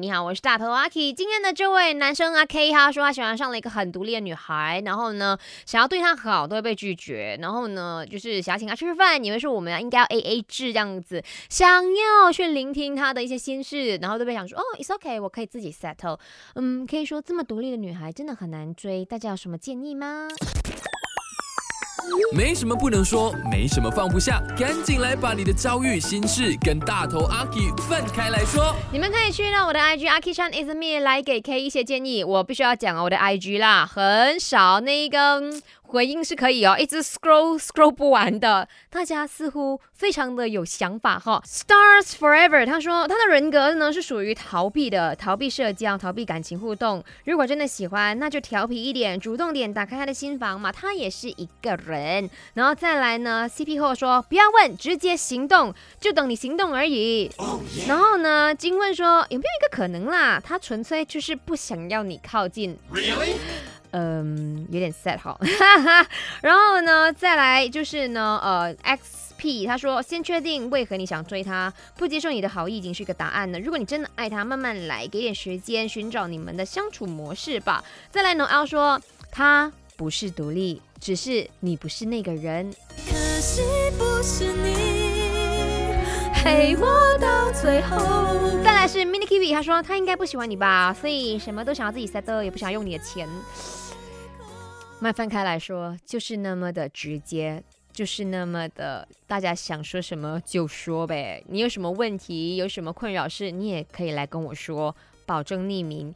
你好，我是大头阿 K。今天的这位男生阿 K，他说他喜欢上了一个很独立的女孩，然后呢，想要对她好都会被拒绝，然后呢，就是想要请她吃饭，以为说我们应该要 A A 制这样子，想要去聆听她的一些心事，然后都被想说哦，It's OK，我可以自己 settle。嗯，可以说这么独立的女孩真的很难追，大家有什么建议吗？没什么不能说，没什么放不下，赶紧来把你的遭遇心事跟大头阿 K 分开来说。你们可以去到我的 IG 阿 K 上 is me 来给 K 一些建议。我必须要讲我的 IG 啦，很少那个。回应是可以哦，一直 scroll scroll 不完的。大家似乎非常的有想法哈。Stars forever，他说他的人格呢是属于逃避的，逃避社交，逃避感情互动。如果真的喜欢，那就调皮一点，主动点，打开他的心房嘛。他也是一个人。然后再来呢，CP 后说不要问，直接行动，就等你行动而已。然后呢，金问说有没有一个可能啦？他纯粹就是不想要你靠近。Really？嗯，有点 sad 哈，然后呢，再来就是呢，呃，XP 他说先确定为何你想追他，不接受你的好意已经是一个答案了。如果你真的爱他，慢慢来，给点时间寻找你们的相处模式吧。再来呢，L 说他不是独立，只是你不是那个人。可惜不是你陪我到最后。再来是 Mini Kiwi，他说他应该不喜欢你吧，所以什么都想要自己 set，也不想用你的钱。那分开来说，就是那么的直接，就是那么的，大家想说什么就说呗。你有什么问题，有什么困扰事，你也可以来跟我说，保证匿名。